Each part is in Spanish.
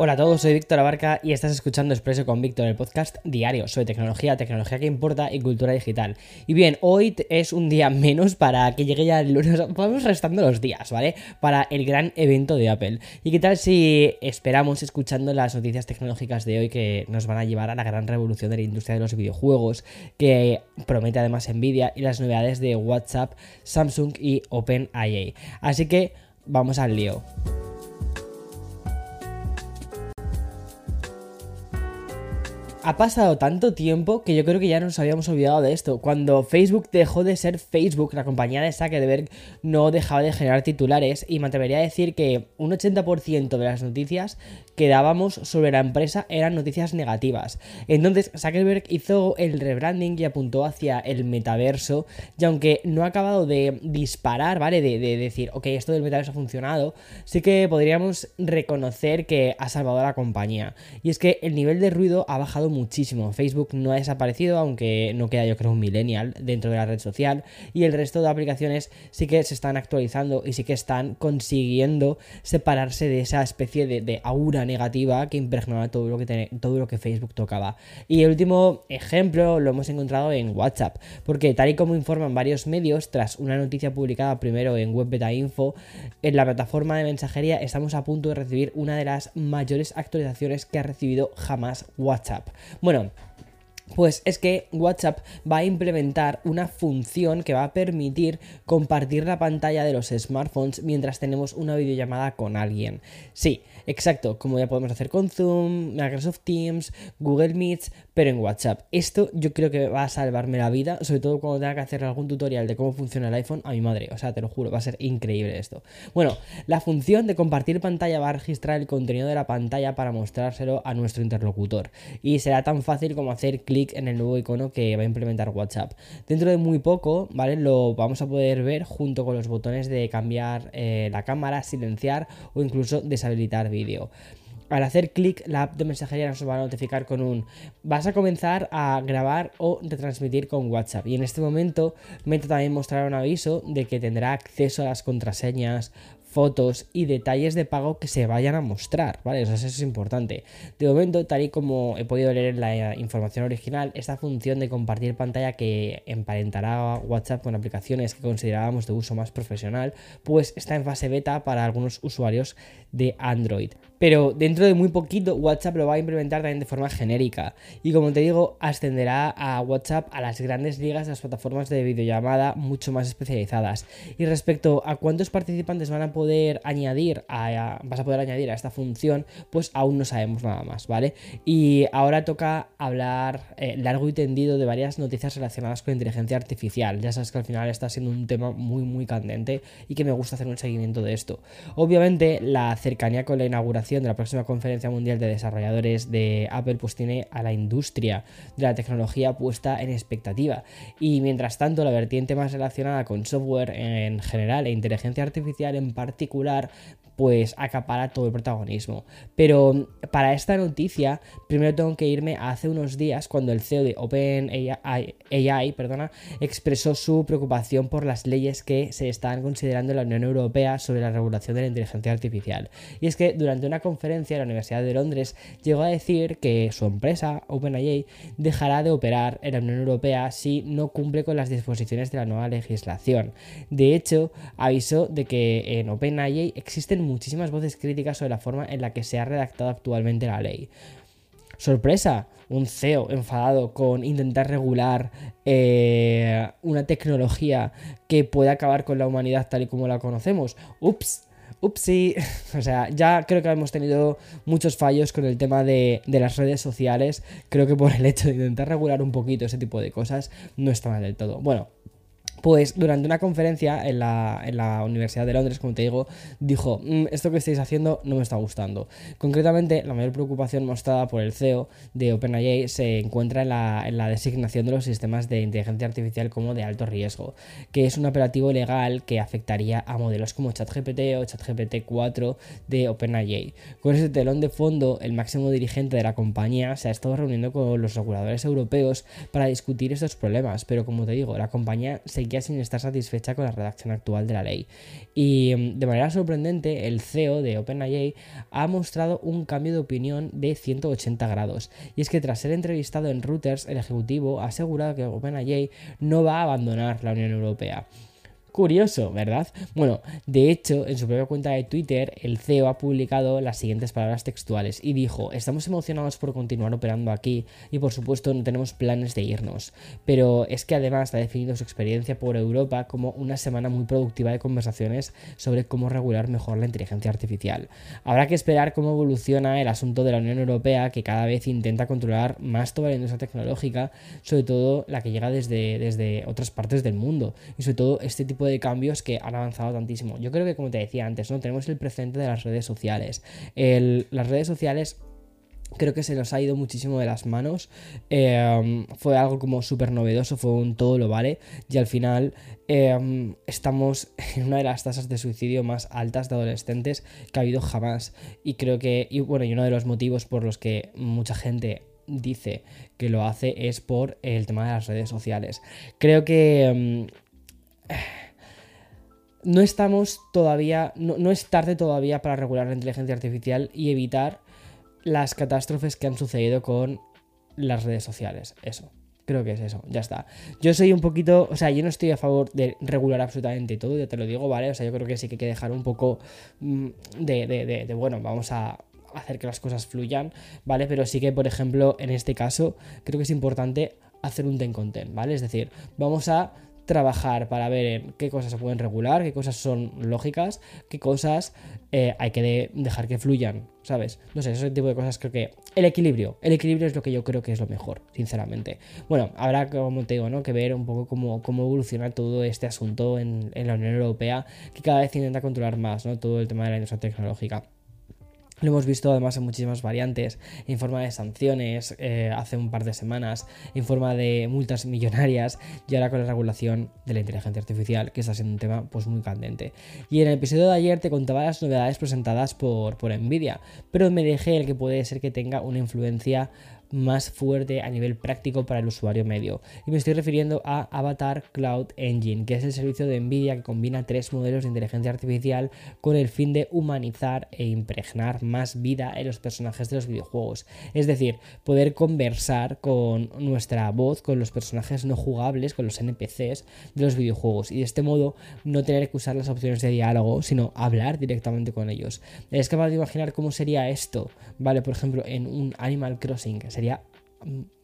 Hola a todos, soy Víctor Abarca y estás escuchando Expreso con Víctor, el podcast diario sobre tecnología, tecnología que importa y cultura digital. Y bien, hoy es un día menos para que llegue ya el lunes, vamos restando los días, ¿vale? Para el gran evento de Apple. ¿Y qué tal si esperamos escuchando las noticias tecnológicas de hoy que nos van a llevar a la gran revolución de la industria de los videojuegos, que promete además Nvidia y las novedades de WhatsApp, Samsung y OpenAI? Así que vamos al lío. Ha pasado tanto tiempo que yo creo que ya nos habíamos olvidado de esto. Cuando Facebook dejó de ser Facebook, la compañía de Zuckerberg no dejaba de generar titulares y me atrevería a decir que un 80% de las noticias que dábamos sobre la empresa eran noticias negativas. Entonces Zuckerberg hizo el rebranding y apuntó hacia el metaverso y aunque no ha acabado de disparar, ¿vale? De, de decir, ok, esto del metaverso ha funcionado, sí que podríamos reconocer que ha salvado a la compañía. Y es que el nivel de ruido ha bajado muchísimo. Facebook no ha desaparecido, aunque no queda yo creo un millennial dentro de la red social. Y el resto de aplicaciones sí que se están actualizando y sí que están consiguiendo separarse de esa especie de, aura negativa que impregnaba todo lo que, todo lo que Facebook tocaba. Y el último ejemplo lo hemos encontrado en WhatsApp, porque tal y como informan varios medios, tras una noticia publicada primero en Web Info, en la plataforma de mensajería estamos a punto de recibir una de las mayores actualizaciones que ha recibido jamás WhatsApp. Bueno, pues es que WhatsApp va a implementar una función que va a permitir compartir la pantalla de los smartphones mientras tenemos una videollamada con alguien. Sí, exacto, como ya podemos hacer con Zoom, Microsoft Teams, Google Meets, pero en WhatsApp. Esto yo creo que va a salvarme la vida, sobre todo cuando tenga que hacer algún tutorial de cómo funciona el iPhone a mi madre. O sea, te lo juro, va a ser increíble esto. Bueno, la función de compartir pantalla va a registrar el contenido de la pantalla para mostrárselo a nuestro interlocutor. Y será tan fácil como hacer clic en el nuevo icono que va a implementar WhatsApp. Dentro de muy poco, ¿vale? Lo vamos a poder ver junto con los botones de cambiar eh, la cámara, silenciar o incluso deshabilitar vídeo al hacer clic, la app de mensajería nos va a notificar con un vas a comenzar a grabar o retransmitir con WhatsApp. Y en este momento, Meta también mostrará un aviso de que tendrá acceso a las contraseñas, fotos y detalles de pago que se vayan a mostrar, ¿vale? eso es importante. De momento, tal y como he podido leer en la información original, esta función de compartir pantalla que emparentará WhatsApp con aplicaciones que considerábamos de uso más profesional, pues está en fase beta para algunos usuarios de Android. Pero dentro de muy poquito WhatsApp lo va a implementar también de forma genérica. Y como te digo, ascenderá a WhatsApp a las grandes ligas de las plataformas de videollamada mucho más especializadas. Y respecto a cuántos participantes van a poder añadir a, vas a poder añadir a esta función, pues aún no sabemos nada más, ¿vale? Y ahora toca hablar eh, largo y tendido de varias noticias relacionadas con inteligencia artificial. Ya sabes que al final está siendo un tema muy muy candente y que me gusta hacer un seguimiento de esto. Obviamente la cercanía con la inauguración de la próxima conferencia mundial de desarrolladores de Apple pues tiene a la industria de la tecnología puesta en expectativa. Y mientras tanto, la vertiente más relacionada con software en general e inteligencia artificial en particular pues acapara todo el protagonismo. Pero para esta noticia, primero tengo que irme a hace unos días cuando el CEO de OpenAI perdona, expresó su preocupación por las leyes que se están considerando en la Unión Europea sobre la regulación de la inteligencia artificial. Y es que durante una conferencia en la Universidad de Londres llegó a decir que su empresa, OpenAI, dejará de operar en la Unión Europea si no cumple con las disposiciones de la nueva legislación. De hecho, avisó de que en OpenAI existen muchísimas voces críticas sobre la forma en la que se ha redactado actualmente la ley. Sorpresa, un CEO enfadado con intentar regular eh, una tecnología que puede acabar con la humanidad tal y como la conocemos. Ups, upsi. O sea, ya creo que hemos tenido muchos fallos con el tema de, de, las redes sociales. Creo que por el hecho de intentar regular un poquito ese tipo de cosas no está mal del todo. Bueno, Pues durante una conferencia en la, Universidad de Londres, como te digo, dijo, mm, esto que estáis haciendo no me está gustando. Concretamente, la mayor preocupación mostrada por el CEO de OpenAI se encuentra en la, designación de los sistemas de inteligencia artificial como de alto riesgo, que es un operativo legal que afectaría a modelos como ChatGPT o ChatGPT 4 de OpenAI. Con ese telón de fondo, el máximo dirigente de la compañía se ha estado reuniendo con los reguladores europeos para discutir estos problemas, pero como te digo, la compañía se sin estar satisfecha con la redacción actual de la ley. Y mm, de manera sorprendente, el CEO de OpenAI ha mostrado un cambio de opinión de 180 grados. Y es que tras ser entrevistado en Reuters, el ejecutivo ha asegurado que OpenAI no va a abandonar la Unión Europea. Curioso, ¿verdad? Bueno, de hecho, en su propia cuenta de Twitter, el CEO ha publicado las siguientes palabras textuales y dijo, estamos emocionados por continuar operando aquí y por supuesto no tenemos planes de irnos, pero es que además ha definido su experiencia por Europa como una semana muy productiva de conversaciones sobre cómo regular mejor la inteligencia artificial. Habrá que esperar cómo evoluciona el asunto de la Unión Europea que cada vez intenta controlar más toda la industria tecnológica, sobre todo la que llega desde, desde otras partes del mundo y sobre todo este tipo de de cambios que han avanzado tantísimo. Yo creo que, como te decía antes, ¿no? Tenemos el presente de las redes sociales. las redes sociales creo que se nos ha ido muchísimo de las manos. Em, fue algo como súper novedoso, fue un todo lo vale. Y al final em, estamos en una de las tasas de suicidio más altas de adolescentes que ha habido jamás. Y creo que, y bueno, y uno de los motivos por los que mucha gente dice que lo hace es por el tema de las redes sociales. Creo que... Em, no estamos todavía, no, es tarde todavía para regular la inteligencia artificial y evitar las catástrofes que han sucedido con las redes sociales. Eso. Creo que es eso, ya está. Yo soy un poquito, o sea, yo no estoy a favor de regular absolutamente todo, ya te lo digo, ¿vale? O sea, yo creo que sí que hay que dejar un poco mm, de, de, de bueno, vamos a hacer que las cosas fluyan, ¿vale? Pero sí que, por ejemplo, en este caso, creo que es importante hacer un ten con ten, ¿vale? Es decir, vamos a trabajar para ver qué cosas se pueden regular, qué cosas son lógicas, qué cosas eh, hay que dejar que fluyan, ¿sabes? No sé, ese tipo de cosas creo que... El equilibrio, el equilibrio es lo que yo creo que es lo mejor, sinceramente. Bueno, habrá, como te digo, ¿no? que ver un poco cómo, cómo evoluciona todo este asunto en, en la Unión Europea, que cada vez intenta controlar más, ¿no? Todo el tema de la industria tecnológica. Lo hemos visto además en muchísimas variantes, en forma de sanciones eh, hace un par de semanas, en forma de multas millonarias. Y ahora con la regulación de la inteligencia artificial, que está siendo un tema pues muy candente. Y en el episodio de ayer te contaba las novedades presentadas por, por Nvidia, pero me dejé el que puede ser que tenga una influencia más fuerte a nivel práctico para el usuario medio. Y me estoy refiriendo a Avatar Cloud Engine, que es el servicio de Nvidia que combina tres modelos de inteligencia artificial con el fin de humanizar e impregnar más vida en los personajes de los videojuegos. Es decir, poder conversar con nuestra voz, con los personajes no jugables, con los NPCs de los videojuegos. Y de este modo no tener que usar las opciones de diálogo, sino hablar directamente con ellos. ¿Es capaz de imaginar cómo sería esto? Vale, por ejemplo, en un Animal Crossing sería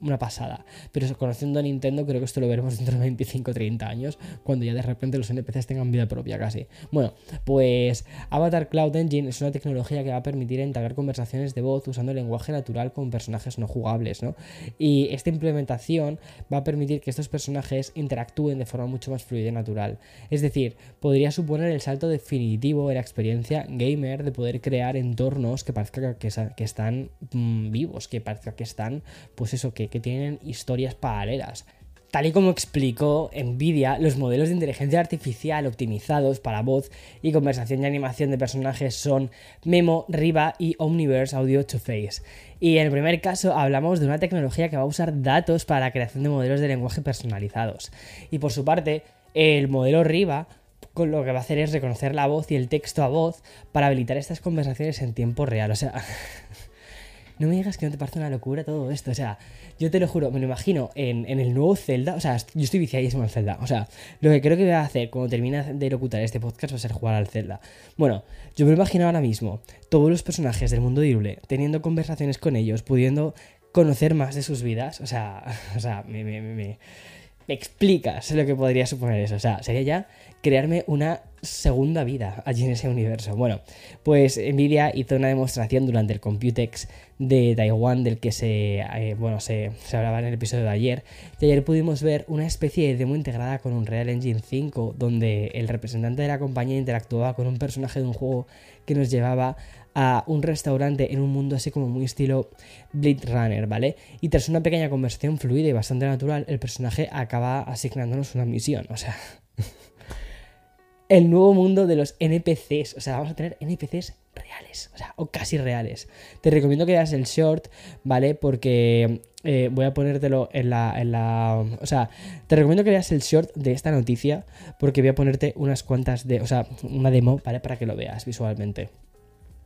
una pasada. Pero conociendo a Nintendo, creo que esto lo veremos dentro de 25 30 años, cuando ya de repente los NPCs tengan vida propia casi. Bueno, pues Avatar Cloud Engine es una tecnología que va a permitir entablar conversaciones de voz usando el lenguaje natural con personajes no jugables, ¿no? Y esta implementación va a permitir que estos personajes interactúen de forma mucho más fluida y natural. Es decir, podría suponer el salto definitivo en la experiencia gamer de poder crear entornos que parezca que, están mm, vivos, que parezca que están, pues eso, que, tienen historias paralelas. Tal y como explicó Nvidia, los modelos de inteligencia artificial optimizados para voz y conversación y animación de personajes son Memo, Riva y Omniverse Audio to Face. Y en el primer caso hablamos de una tecnología que va a usar datos para la creación de modelos de lenguaje personalizados. Y por su parte, el modelo Riva con lo que va a hacer es reconocer la voz y el texto a voz para habilitar estas conversaciones en tiempo real. O sea, no me digas que no te parece una locura todo esto. O sea, yo te lo juro, me lo imagino en, el nuevo Zelda. O sea, yo estoy viciadísimo en Zelda. O sea, lo que creo que voy a hacer cuando termine de locutar este podcast va a ser jugar al Zelda. Bueno, yo me lo imagino ahora mismo, todos los personajes del mundo de Irule, teniendo conversaciones con ellos, pudiendo conocer más de sus vidas. O sea, o sea, me, me, me, me explicas lo que podría suponer eso. O sea, sería ya crearme una segunda vida allí en ese universo. Bueno, pues Nvidia hizo una demostración durante el Computex de Taiwán del que se, eh, bueno, se, se, hablaba en el episodio de ayer. Y ayer pudimos ver una especie de demo integrada con un Real Engine 5 donde el representante de la compañía interactuaba con un personaje de un juego que nos llevaba a un restaurante en un mundo así como muy estilo Blade Runner, ¿vale? Y tras una pequeña conversación fluida y bastante natural, el personaje acaba asignándonos una misión, o sea... el nuevo mundo de los NPCs, o sea, vamos a tener NPCs reales, o sea, o casi reales. Te recomiendo que veas el short, ¿vale? Porque eh, voy a ponértelo en la, en la... O sea, te recomiendo que veas el short de esta noticia porque voy a ponerte unas cuantas de... O sea, una demo, ¿vale? Para que lo veas visualmente.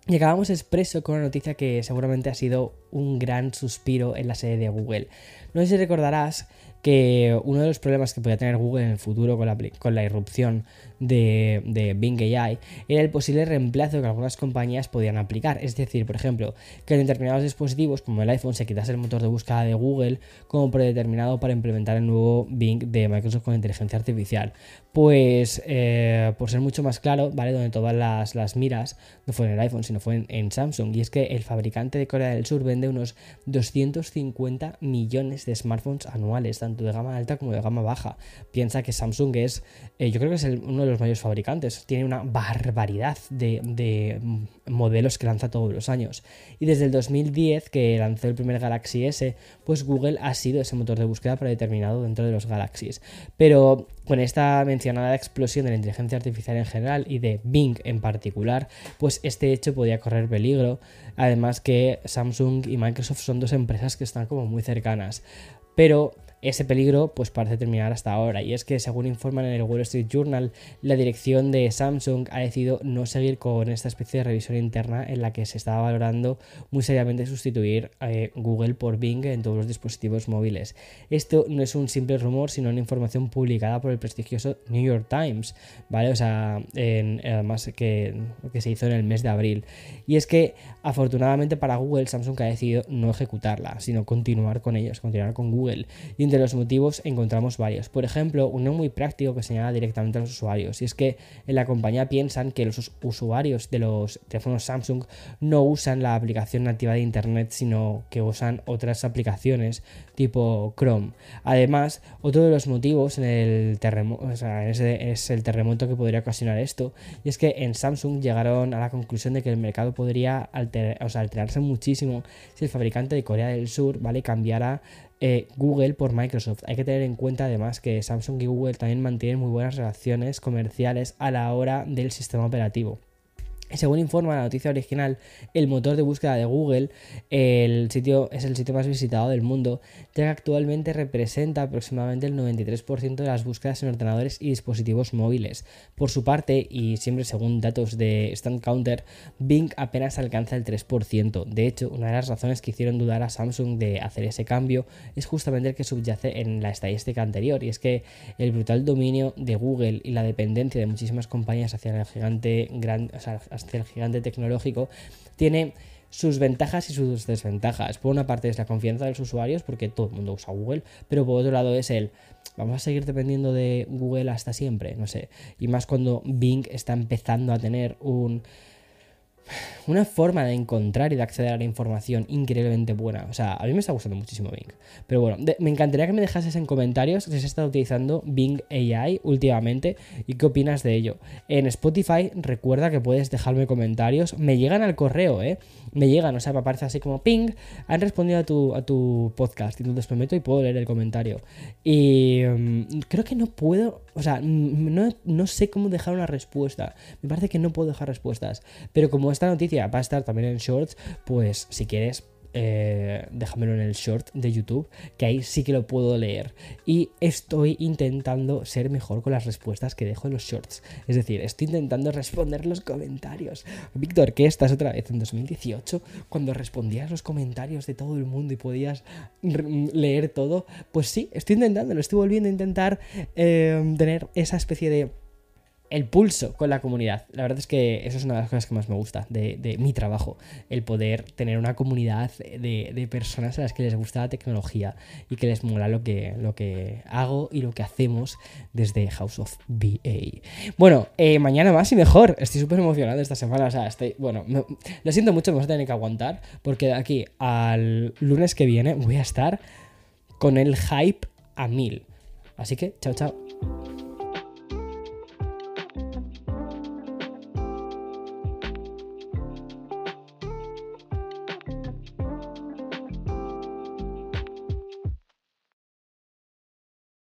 Y acabamos expreso con una noticia que seguramente ha sido un gran suspiro en la sede de Google. No sé si recordarás que uno de los problemas que podía tener Google en el futuro con la, con la irrupción de, de, Bing AI era el posible reemplazo que algunas compañías podían aplicar. Es decir, por ejemplo, que en determinados dispositivos como el iPhone se quitase el motor de búsqueda de Google como predeterminado para implementar el nuevo Bing de Microsoft con inteligencia artificial. Pues, eh, por ser mucho más claro, ¿vale? Donde todas las, las, miras no fue en el iPhone, sino fue en, Samsung. Y es que el fabricante de Corea del Sur vende unos 250 millones de smartphones anuales, tanto de gama alta como de gama baja. Piensa que Samsung es, eh, yo creo que es el, uno de los mayores fabricantes, tiene una barbaridad de, de, modelos que lanza todos los años. Y desde el 2010, que lanzó el primer Galaxy S, pues Google ha sido ese motor de búsqueda predeterminado dentro de los Galaxies. Pero con esta mencionada explosión de la inteligencia artificial en general y de Bing en particular, pues este hecho podía correr peligro. Además que Samsung y Microsoft son dos empresas que están como muy cercanas. Pero ese peligro pues parece terminar hasta ahora y es que según informan en el Wall Street Journal la dirección de Samsung ha decidido no seguir con esta especie de revisión interna en la que se estaba valorando muy seriamente sustituir eh, Google por Bing en todos los dispositivos móviles. Esto no es un simple rumor sino una información publicada por el prestigioso New York Times, ¿vale? O sea, además que, que se hizo en el mes de abril. Y es que afortunadamente para Google Samsung ha decidido no ejecutarla, sino continuar con ellos, continuar con Google. Entre los motivos encontramos varios. Por ejemplo, uno muy práctico que señala directamente a los usuarios, y es que en la compañía piensan que los usuarios de los teléfonos Samsung no usan la aplicación nativa de Internet, sino que usan otras aplicaciones tipo Chrome. Además, otro de los motivos en el terremoto, o sea, es el terremoto que podría ocasionar esto, y es que en Samsung llegaron a la conclusión de que el mercado podría alterarse muchísimo si el fabricante de Corea del Sur, ¿vale? cambiara eh, Google por Microsoft. Hay que tener en cuenta además que Samsung y Google también mantienen muy buenas relaciones comerciales a la hora del sistema operativo. Según informa la noticia original, el motor de búsqueda de Google el sitio, es el sitio más visitado del mundo, ya que actualmente representa aproximadamente el 93% de las búsquedas en ordenadores y dispositivos móviles. Por su parte, y siempre según datos de Stand Counter, Bing apenas alcanza el 3%. De hecho, una de las razones que hicieron dudar a Samsung de hacer ese cambio es justamente el que subyace en la estadística anterior, y es que el brutal dominio de Google y la dependencia de muchísimas compañías hacia el gigante gran, o sea, el gigante tecnológico, tiene sus ventajas y sus desventajas. Por una parte es la confianza de los usuarios, porque todo el mundo usa Google, pero por otro lado es el, vamos a seguir dependiendo de Google hasta siempre, no sé. Y más cuando Bing está empezando a tener un una forma de encontrar y de acceder a la información increíblemente buena. O sea, a mí me está gustando muchísimo Bing. Pero bueno, me encantaría que me dejases en comentarios si has estado utilizando Bing AI últimamente y qué opinas de ello. En Spotify recuerda que puedes dejarme comentarios. Me llegan al correo, ¿eh? Me llegan, o sea, me aparece así como ping, han respondido a tu, a tu podcast. Entonces me meto y puedo leer el comentario. Y um, creo que no puedo, o sea, no, no sé cómo dejar una respuesta. Me parece que no puedo dejar respuestas. Pero como esta noticia va a estar también en shorts, pues si quieres eh, déjamelo en el short de YouTube, que ahí sí que lo puedo leer. Y estoy intentando ser mejor con las respuestas que dejo en los shorts. Es decir, estoy intentando responder los comentarios. Víctor, ¿qué estás otra vez en 2018? Cuando respondías los comentarios de todo el mundo y podías leer todo. Pues sí, estoy intentando, lo estoy volviendo a intentar eh, tener esa especie de el pulso con la comunidad. La verdad es que eso es una de las cosas que más me gusta de, mi trabajo, el poder tener una comunidad de, personas a las que les gusta la tecnología y que les mola lo que, lo que hago y lo que hacemos desde House of BA. Bueno, eh, mañana más y mejor. Estoy súper emocionado esta semana. O sea, estoy, bueno, lo siento mucho, me vas a tener que aguantar porque de aquí al lunes que viene voy a estar con el hype a mil. Así que, chao, chao.